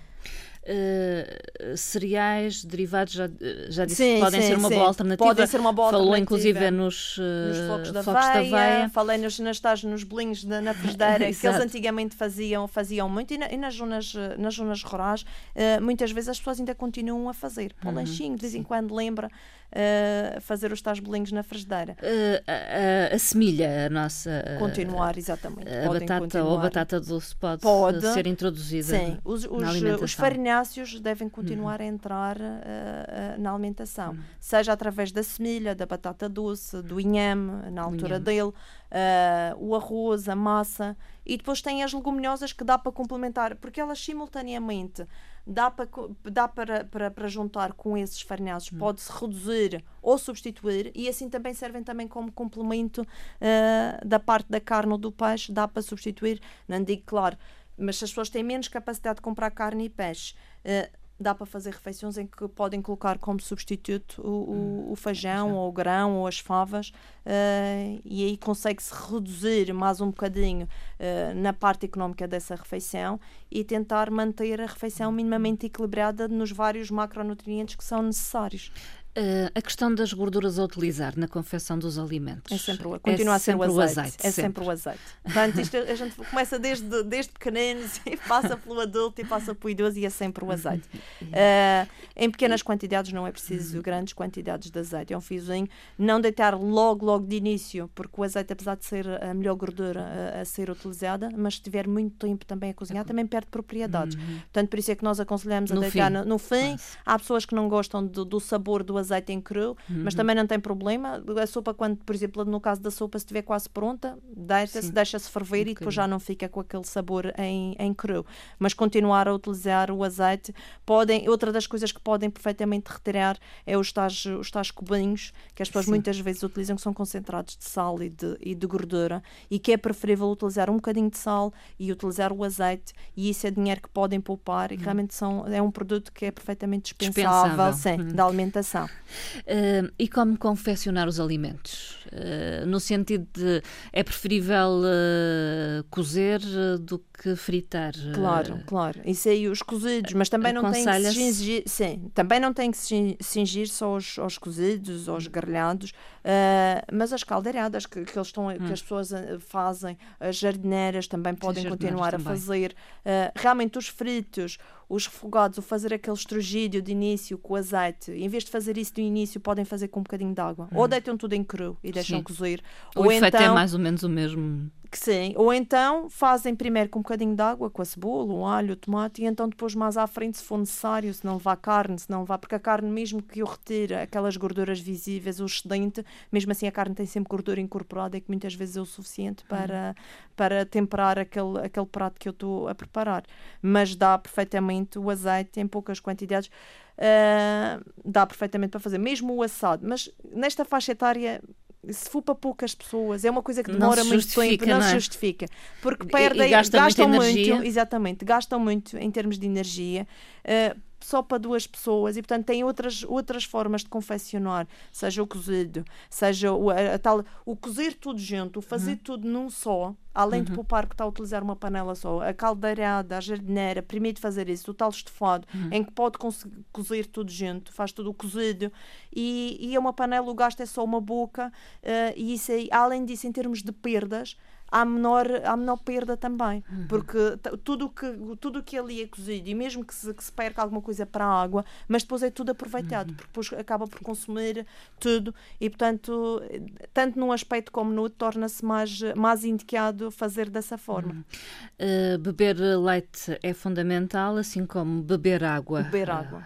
Uh, cereais derivados já, já disse sim, que podem sim, ser uma sim. boa alternativa. Podem ser uma boa Falou alternativa. inclusive nos, uh, nos flocos, da, flocos aveia, da aveia. Falei nos, nas tais, nos bolinhos na, na frigideira que eles antigamente faziam, faziam muito e, na, e nas, zonas, nas zonas rurais uh, muitas vezes as pessoas ainda continuam a fazer. Para o uhum. lanchinho, de vez em quando lembra uh, fazer os tais bolinhos na frigideira. Uh, a, a, semilha, a nossa. Continuar, exatamente. A batata continuar. ou a batata doce pode, pode, ser introduzida. Sim, os, os, os farinhados farnáceos devem continuar uhum. a entrar uh, na alimentação, uhum. seja através da semilha, da batata doce, do inhame, na altura inhame. dele, uh, o arroz, a massa, e depois tem as leguminosas que dá para complementar, porque elas simultaneamente dá para, dá para, para, para juntar com esses farinhados, hum. pode-se reduzir ou substituir e assim também servem também como complemento uh, da parte da carne ou do peixe, dá para substituir, não digo claro, mas se as pessoas têm menos capacidade de comprar carne e peixe, uh, dá para fazer refeições em que podem colocar como substituto o, o, hum, o feijão, ou o grão, ou as favas, uh, e aí consegue-se reduzir mais um bocadinho uh, na parte económica dessa refeição e tentar manter a refeição minimamente equilibrada nos vários macronutrientes que são necessários. Uh, a questão das gorduras a utilizar na confecção dos alimentos. É sempre o, continua é a ser o azeite. azeite. É sempre. sempre o azeite. Portanto, isto, a gente começa desde, desde pequeninos e passa pelo adulto e passa pelo idoso e é sempre o azeite. Uh, em pequenas quantidades não é preciso grandes quantidades de azeite. É um fiozinho. Não deitar logo, logo de início, porque o azeite, apesar de ser a melhor gordura a, a ser utilizada, mas se tiver muito tempo também a cozinhar, também perde propriedades. Uhum. Portanto, por isso é que nós aconselhamos a no deitar fim. No, no fim. Há pessoas que não gostam do, do sabor do azeite azeite em cru, uhum. mas também não tem problema. A sopa, quando, por exemplo, no caso da sopa, se estiver quase pronta, deixa-se deixa ferver um e depois já não fica com aquele sabor em, em cru. Mas continuar a utilizar o azeite, podem, outra das coisas que podem perfeitamente retirar é os tais, os tais cubinhos que as pessoas Sim. muitas vezes utilizam, que são concentrados de sal e de, e de gordura, e que é preferível utilizar um bocadinho de sal e utilizar o azeite, e isso é dinheiro que podem poupar, e uhum. realmente são, é um produto que é perfeitamente dispensável, dispensável. Sim, uhum. da alimentação. Uh, e como confeccionar os alimentos? Uh, no sentido de é preferível uh, cozer do que fritar? Claro, claro. Isso aí os cozidos, mas também não tem que se cingir, sim, também não tem que se cingir só aos, aos cozidos, aos grelhados, mas as caldeiradas que, que, eles estão, hum. que as pessoas fazem, as jardineiras também podem continuar a fazer. realmente os fritos, os refogados, o fazer aquele estrogídio de início com azeite, em vez de fazer isso do início, podem fazer com um bocadinho de água. Hum. Ou deitam tudo em cru e deixam Sim. cozer. O ou efeito é então, é mais ou menos o mesmo. Que sim. Ou então fazem primeiro com um bocadinho de água, com a cebola, o alho, o tomate, e então depois mais à frente, se for necessário, se não levar carne, se não levar, porque a carne, mesmo que eu retire aquelas gorduras visíveis, o excedente, mesmo assim a carne tem sempre gordura incorporada e que muitas vezes é o suficiente hum. para, hum. para temperar aquele, aquele prato que eu estou a preparar. Mas dá perfeitamente o azeite em poucas quantidades. Uh, dá perfeitamente para fazer, mesmo o assado. Mas nesta faixa etária, se for para poucas pessoas, é uma coisa que demora muito tempo, não, não se é? justifica. Porque perdem, gastam muito, exatamente, gastam muito em termos de energia. Uh, só para duas pessoas e portanto tem outras outras formas de confeccionar seja o cozido seja o, a, a tal o cozer tudo junto o fazer uhum. tudo num só além uhum. de poupar que está a utilizar uma panela só a caldeirada a jardineira permite fazer isso o tal estofado uhum. em que pode cozer tudo junto faz tudo o cozido e, e é uma panela o gasto é só uma boca uh, e isso aí, além disso em termos de perdas há menor, há menor perda também. Uhum. Porque tudo que, tudo que ali é cozido, e mesmo que se, que se perca alguma coisa para a água, mas depois é tudo aproveitado, uhum. porque depois acaba por consumir tudo e, portanto, tanto num aspecto como no outro, torna-se mais, mais indicado fazer dessa forma. Uhum. Uh, beber leite é fundamental, assim como beber água. Beber água.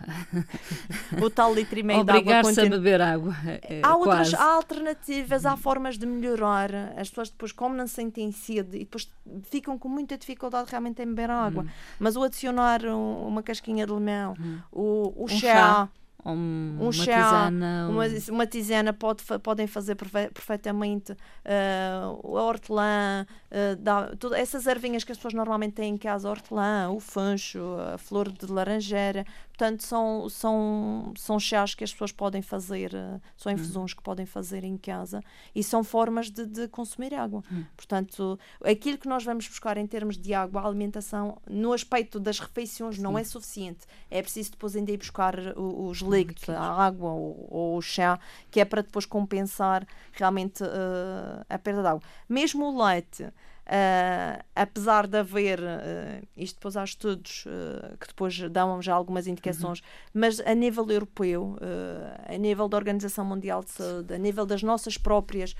o tal litro e meio de água. Obrigar-se a beber água. É, há, outras, há alternativas, há formas de melhorar. As pessoas depois, como não sentem têm sede e depois ficam com muita dificuldade realmente em beber água. Hum. Mas o adicionar um, uma casquinha de limão, hum. o, o um chá, chá um, um chá, tisana, uma, uma tisana pode, podem fazer perfeitamente uh, a hortelã, uh, dá, tudo, essas ervinhas que as pessoas normalmente têm em casa, a hortelã, o fancho, a flor de laranjeira, portanto são, são, são chás que as pessoas podem fazer, uh, são hum. infusões hum. que podem fazer em casa e são formas de, de consumir água. Hum. Portanto, aquilo que nós vamos buscar em termos de água, a alimentação, no aspecto das refeições, Sim. não é suficiente. É preciso depois ainda ir buscar os líquidos, a água ou, ou, o chá, que é para depois compensar realmente uh, a perda de água. Mesmo o leite, Uh, apesar de haver, uh, isto depois há estudos uh, que depois dão já algumas indicações, uhum. mas a nível europeu, a nível da Organização Mundial de Saúde, a nível das nossas próprias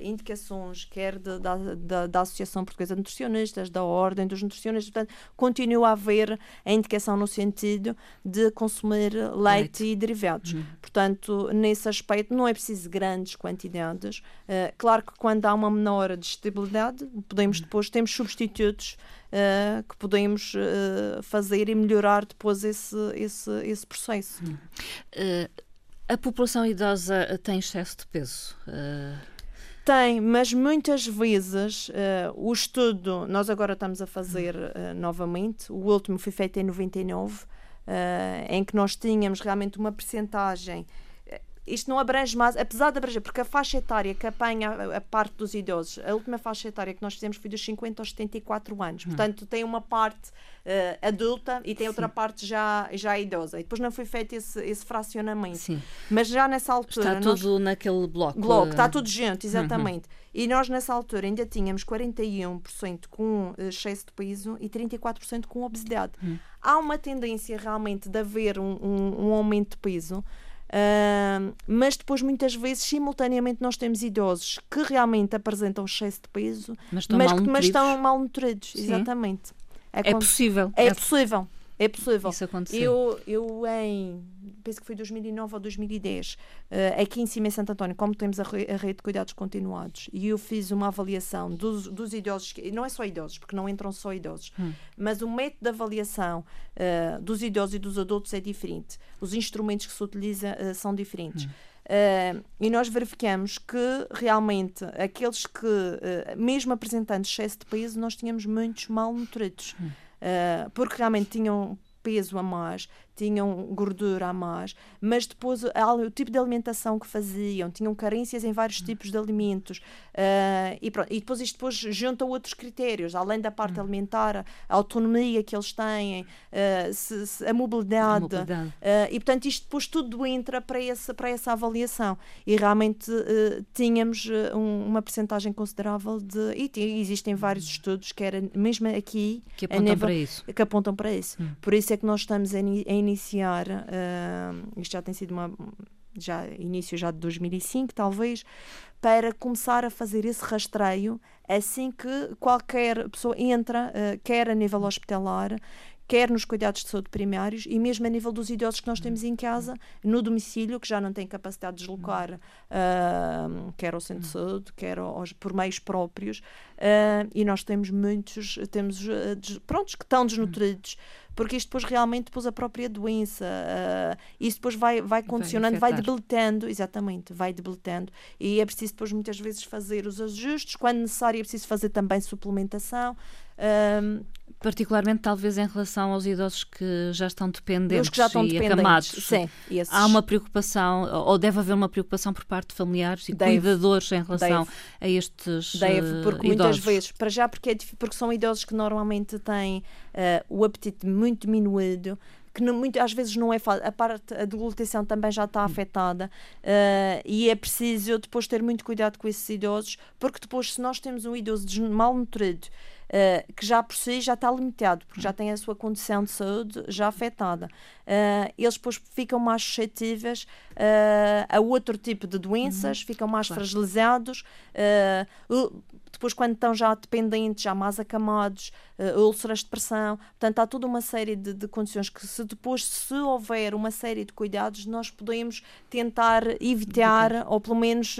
indicações, quer de, da, da, da, Associação Portuguesa de Nutricionistas, da Ordem dos Nutricionistas, portanto, continua a haver a indicação no sentido de consumir leite, leite. e derivados. Uhum. Portanto, nesse aspecto, não é preciso grandes quantidades. claro que quando há uma menor digestibilidade, podemos depois, temos substitutos uh, que podemos uh, fazer e melhorar depois esse, esse, esse processo. Uh, a população idosa tem excesso de peso? Tem, mas muitas vezes o estudo, nós agora estamos a fazer novamente, o último foi feito em 99, em que nós tínhamos realmente uma percentagem isto não abrange mais, apesar de abranger, porque a faixa etária que apanha a, a, parte dos idosos, a última faixa etária que nós fizemos foi dos 50 aos 74 anos. Hum. Portanto, tem uma parte uh, adulta e tem Sim. outra parte já, já idosa. E depois não foi feito esse, esse fracionamento. Sim. Mas já nessa altura. Está tudo nós, naquele bloco. Bloco, está tudo junto, exatamente. Uhum. E nós nessa altura ainda tínhamos 41% com eh, excesso de peso e 34% com obesidade. Hum. Há uma tendência realmente de haver um, um, um aumento de peso. Uh, mas depois, muitas vezes, simultaneamente, nós temos idosos que realmente apresentam excesso de peso, mas estão, mas, mal, mas estão mal nutridos. Exatamente. É, é possível. É, é possível. É possível. Isso aconteceu. Eu, eu em, penso que foi 2009 ou 2010, uh, eh, aqui em cima em Santo António, como temos a, re, a, rede de cuidados continuados, e eu fiz uma avaliação dos, dos idosos, não é só idosos, porque não entram só idosos, hum. mas o método de avaliação uh, dos idosos e dos adultos é diferente. Os instrumentos que se utilizam uh, são diferentes. Hum. Uh, e nós verificamos que realmente aqueles que, uh, mesmo apresentando excesso de peso, nós tínhamos muitos mal nutridos. Hum. Uh, porque realmente tinham peso a mais, tinham gordura a mais, mas depois o tipo de alimentação que faziam, tinham carências em vários hum. tipos de alimentos uh, e, pronto, e depois isto depois junta outros critérios, além da parte hum. alimentar, a autonomia que eles têm, uh, se, se, a mobilidade, a mobilidade. Uh, e portanto isto depois tudo entra para essa, para essa avaliação e realmente tínhamos um, uma percentagem considerável de, e existem vários hum. estudos que era mesmo aqui que apontam nível, para isso que apontam para isso. Hum. Por isso é que nós estamos a, a iniciar, uh, isto já tem sido uma, já início já de 2005 talvez, para começar a fazer esse rastreio assim que qualquer pessoa entra, uh, quer a nível hospitalar, quer nos cuidados de saúde primários e mesmo a nível dos idosos que nós temos em casa, no domicílio, que já não têm capacidade de deslocar, uh, quer ao centro de saúde, quer aos, por meios próprios, uh, e nós temos muitos, temos, uh, prontos, que estão desnutridos, porque isto depois realmente depois a própria doença, uh, isso depois vai, vai condicionando, vai, vai debilitando, exatamente, vai debilitando, e é preciso depois muitas vezes fazer os ajustes, quando necessário é preciso fazer também suplementação, particularmente talvez em relação aos idosos que já estão dependentes que já estão e dependentes. acamados. Sim, esses... Há uma preocupação, ou deve haver uma preocupação por parte de familiares e deve, cuidadores em relação deve, a estes Deve, porque uh, muitas vezes, para já porque, é, porque são idosos que normalmente têm uh, o apetite muito diminuído, que não, muito, às vezes não é fácil. A parte da deglutição também já está afetada uh, e é preciso depois ter muito cuidado com esses idosos, porque depois, se nós temos um idoso mal nutrido uh, que já por si já está limitado, porque já tem a sua condição de saúde já afetada. Uh, eles depois ficam mais suscetíveis uh, a outro tipo de doenças, uhum. ficam mais claro. fragilizados. Depois, quando estão já dependentes, já mais acamados, úlceras de pressão, portanto, há toda uma série de, de condições que, se depois, se houver uma série de cuidados, nós podemos tentar evitar ou pelo menos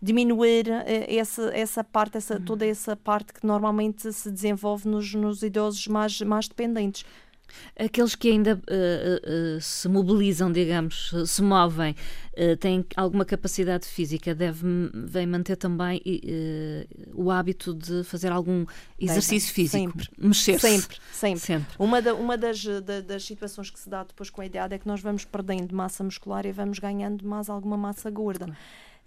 diminuir essa, essa parte, essa, uhum. toda essa parte que normalmente normalmente se desenvolve nos, nos idosos mais, mais dependentes. Aqueles que ainda uh, uh, se mobilizam, digamos, se movem, uh, têm alguma capacidade física, devem manter também o hábito de fazer algum exercício físico, mexer-se. Sempre, sempre, sempre. Uma, da, uma das, da, das situações que se dá depois com a idade é que nós vamos perdendo massa muscular e vamos ganhando mais alguma massa gorda.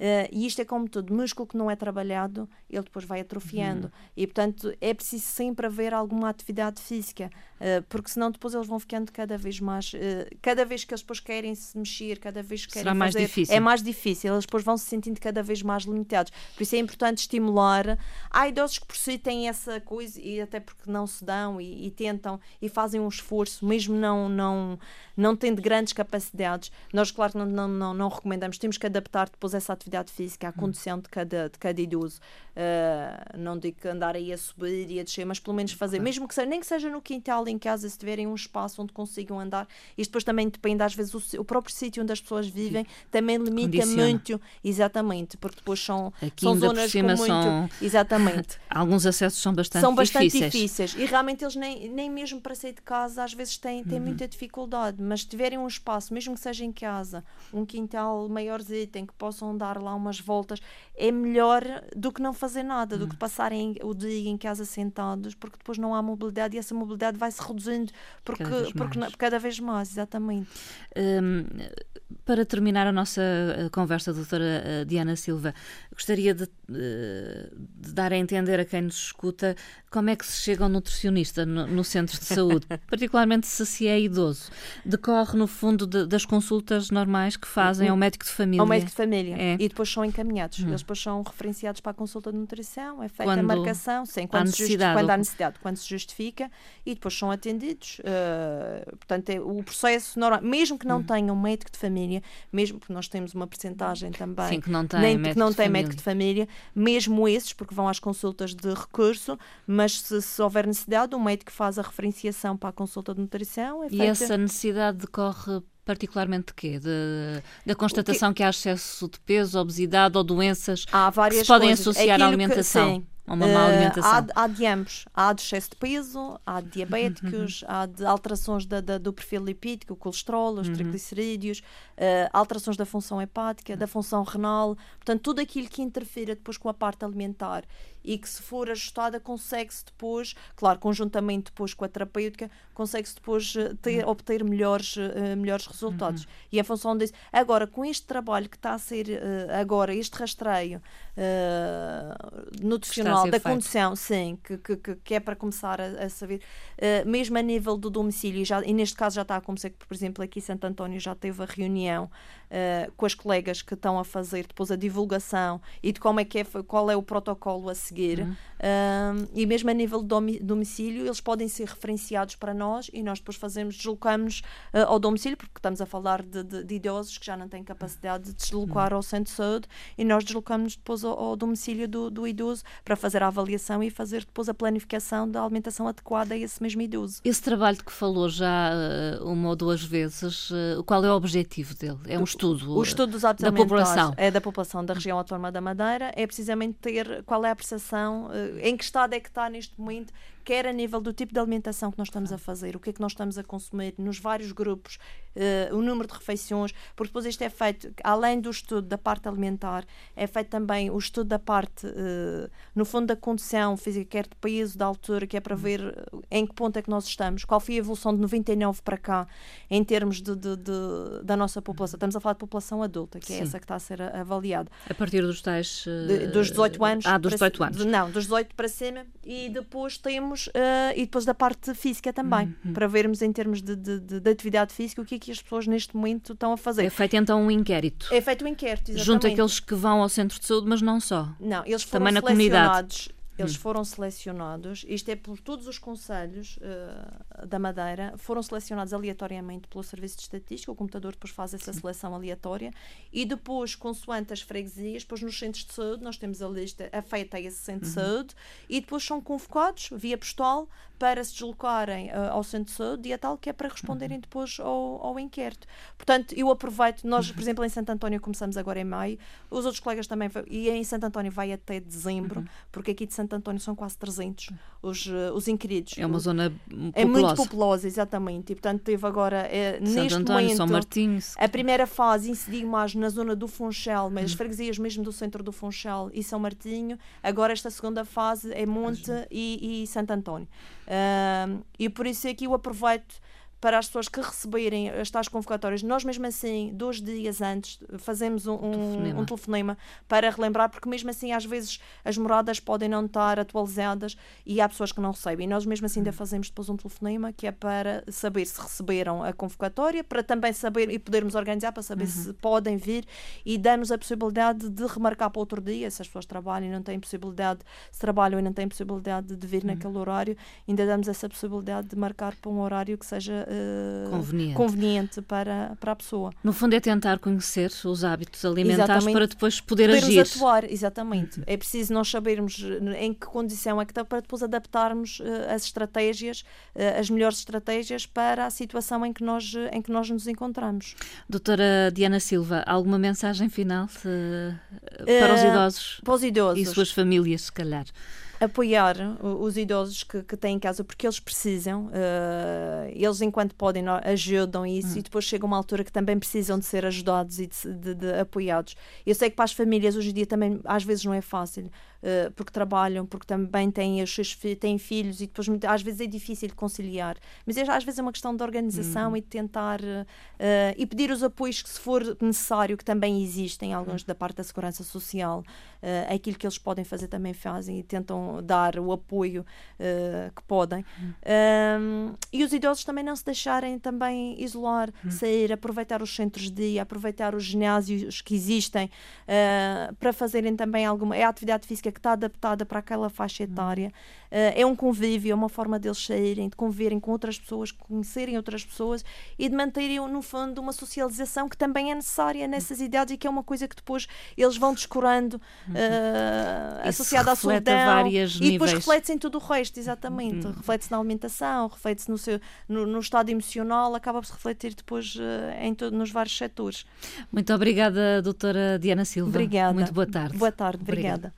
Uh, e isto é como tudo, músculo que não é trabalhado, ele depois vai atrofiando. Uhum. E, portanto, é preciso sempre haver alguma atividade física, uh, porque senão depois eles vão ficando cada vez mais. Uh, cada vez que eles depois querem se mexer, cada vez que querem Será mais fazer, difícil. é mais difícil. Eles depois vão se sentindo cada vez mais limitados. Por isso é importante estimular. Há idosos que por si têm essa coisa, e até porque não se dão e, e tentam e fazem um esforço, mesmo não, não, não tendo grandes capacidades. Nós, claro, não, não, não, não recomendamos, temos que adaptar depois essa atividade física à hum. condição de cada, de cada idoso. Uh, não digo que andar aí a subir e a descer, mas pelo menos fazer, claro. mesmo que seja, nem que seja no quintal em casa, se tiverem um espaço onde consigam andar. Isto depois também depende, às vezes, o, o próprio sítio onde as pessoas vivem também limita Condiciona. muito, exatamente, porque depois são, Aqui são zonas com muito. São... Exatamente. Alguns acessos são bastante são bastante difíceis. difíceis. E realmente eles nem, nem mesmo para sair de casa às vezes têm, têm uhum. muita dificuldade, mas se tiverem um espaço, mesmo que seja em casa, um quintal maiorzinho em que possam dar lá umas voltas, é melhor do que não fazer nada, do que hum. passarem o dia em casa sentados, porque depois não há mobilidade e essa mobilidade vai se reduzindo porque cada vez porque, mais, cada vez mais exatamente. Um, para terminar a nossa conversa, doutora eh, Diana Silva, gostaria de, eh, de, dar a entender a quem nos escuta como é que se chega ao nutricionista no, no centro de saúde, particularmente se se é idoso. Decorre, no fundo, de, das consultas normais que fazem ao médico de família. Ao médico de família. É. E depois são encaminhados. Hum. Eles depois são referenciados para a consulta de nutrição, é feita quando a marcação, sim, quando, há necessidade, quando há necessidade, quando se justifica, e depois são atendidos. Uh, portanto, é o processo normal, mesmo que não hum. tenham médico de família, mesmo porque nós temos uma percentagem também sim, que não tem, nem, médico, que não de tem médico de família, mesmo esses, porque vão às consultas de recurso, mas se, se houver necessidade, o médico faz a referenciação para a consulta de nutrição. É e essa necessidade decorre particularmente de quê? De, da constatação que... que... há excesso de peso, obesidade ou doenças há várias que se podem coisas. associar à alimentação? Que, a uma má alimentação? Uh, há, há, de ambos. Há de excesso de peso, há de diabéticos, uhum. há de alterações da, da, do perfil lipídico, o colesterol, os uhum. triglicerídeos, uh, alterações da função hepática, da função renal. Portanto, tudo aquilo que interfira depois com a parte alimentar e que se for ajustada consegue-se depois, claro, conjuntamente depois com a terapêutica, consegue-se depois eh, ter, uhum. obter melhores, uh, melhores resultados. Uhum. E em função disso, agora com este trabalho que está a ser agora, este rastreio uh, nutricional da condição, sim, que, que, que, é para começar a, a saber, mesmo a nível do domicílio, já, e neste caso já está a começar, por exemplo, aqui em Santo António já teve a reunião uh, com as colegas que estão a fazer depois a divulgação e de como é que é, qual é o protocolo a seguir. Uhum. Uh, e mesmo a nível de domicílio, eles podem ser referenciados para nós e nós depois fazemos, deslocamos uh, ao domicílio, porque estamos a falar de, de, de, idosos que já não têm capacidade de deslocar uhum. ao centro de saúde e nós deslocamos depois ao, ao domicílio do, do, idoso para fazer a avaliação e fazer depois a planificação da alimentação adequada a esse mesmo idoso. Esse trabalho de que falou já uma ou duas vezes, qual é o objetivo dele? É um estudo estudo, o estudo dos da população. É da população da região autónoma da Madeira, é precisamente ter qual é a percepção, eh, em que estado é que está neste momento quer a nível do tipo de alimentação que nós estamos a fazer, o que é que nós estamos a consumir nos vários grupos, uh, o número de refeições, porque depois isto é feito, além do estudo da parte alimentar, é feito também o estudo da parte, uh, no fundo, da condição física, quer de peso, da altura, que é para ver eh, em que ponto é que nós estamos, qual foi a evolução de 99 para cá, em termos de, de, de da nossa população. Estamos a falar de população adulta, que é Sim. essa que está a ser avaliada. A partir dos tais... Uh, de, dos 18 anos. Ah, dos 18 anos. não, dos 18 para cima. E depois temos uh, e depois da parte física também, uhum. para vermos em termos de, de, de, de, atividade física o que é que as pessoas neste momento estão a fazer. É feito então um inquérito. É feito um inquérito, exatamente. Junto àqueles que vão ao centro de saúde, mas não só. Não, eles foram também na comunidade eles hum. foram selecionados, isto é por todos os conselhos uh, da Madeira, foram selecionados aleatoriamente pelo Serviço de Estatística, o computador depois faz essa seleção aleatória, e depois, consoante as freguesias, depois nos centros de saúde, nós temos a lista afeita a esse centro uhum. de saúde, e depois são convocados via postal para se deslocarem uh, ao centro de saúde, dia tal que é para responderem uhum. depois ao, ao inquérito. Portanto, eu aproveito, nós, por uhum. exemplo, em Santo António começamos agora em maio, os outros colegas também, e em Santo António vai até dezembro, uhum. porque aqui de Santo António são quase 300 os, uh, os inquiridos. É uma zona populosa. É muito populosa, exatamente, e portanto teve agora, é, neste António, momento, São Martinhos. a primeira fase incidiu mais na zona do Funchal, mas as uhum. freguesias mesmo do centro do Funchal e São Martinho, agora esta segunda fase é Monte e, e Santo António. Uh, e por isso é eu aproveito para as pessoas que receberem as tais convocatórias, nós mesmo assim, dois dias antes, fazemos um, um, telefonema. um telefonema para relembrar, porque mesmo assim às vezes as moradas podem não estar atualizadas e há pessoas que não recebem. E nós mesmo assim ainda hum. fazemos depois um telefonema que é para saber se receberam a convocatória, para também saber e podermos organizar para saber uhum. se podem vir e damos a possibilidade de remarcar para outro dia, se as pessoas trabalham e não têm possibilidade, se trabalham e não têm possibilidade de vir uhum. naquele horário, ainda damos essa possibilidade de marcar para um horário que seja uh, conveniente. conveniente, para, para a pessoa. No fundo é tentar conhecer os hábitos alimentares exatamente. para depois poder Podermos agir. atuar, exatamente. É preciso nós sabermos em que condição é que está para depois adaptarmos uh, as estratégias, uh, as melhores estratégias para a situação em que nós, em que nós nos encontramos. Doutora Diana Silva, alguma mensagem final para os idosos? Para os idosos. E suas famílias, se calhar apoiar os idosos que, que têm em casa porque eles precisam, uh, eles enquanto podem ajudam isso hum. e depois chega uma altura que também precisam de ser ajudados e de, de, de apoiados. Eu sei que para as famílias hoje em dia também às vezes não é fácil, uh, porque trabalham, porque também têm os seus têm filhos e depois às vezes é difícil conciliar. Mas é, às vezes é uma questão de organização hum. e de tentar uh, e pedir os apoios que se for necessário, que também existem, alguns hum. da parte da segurança social, aquilo que eles podem fazer também fazem e tentam dar o apoio uh, que podem. Um, e os idosos também não se deixarem também isolar, hum. sair, aproveitar os centros de dia, aproveitar os ginásios que existem uh, para fazerem também alguma. É a atividade física que está adaptada para aquela faixa hum. etária. Uh, é um convívio, é uma forma deles saírem, de conviverem com outras pessoas, conhecerem outras pessoas e de manterem, no fundo, uma socialização que também é necessária nessas idades e que é uma coisa que depois eles vão descurando, uh, associada à solidão. Vários e depois reflete-se em tudo o resto, exatamente. Hum. Reflete-se na alimentação, reflete-se no, seu, no, no, estado emocional, acaba por se refletir depois uh, em todo, nos vários setores. Muito obrigada, doutora Diana Silva. Obrigada. Muito boa tarde. Boa tarde, obrigada. obrigada.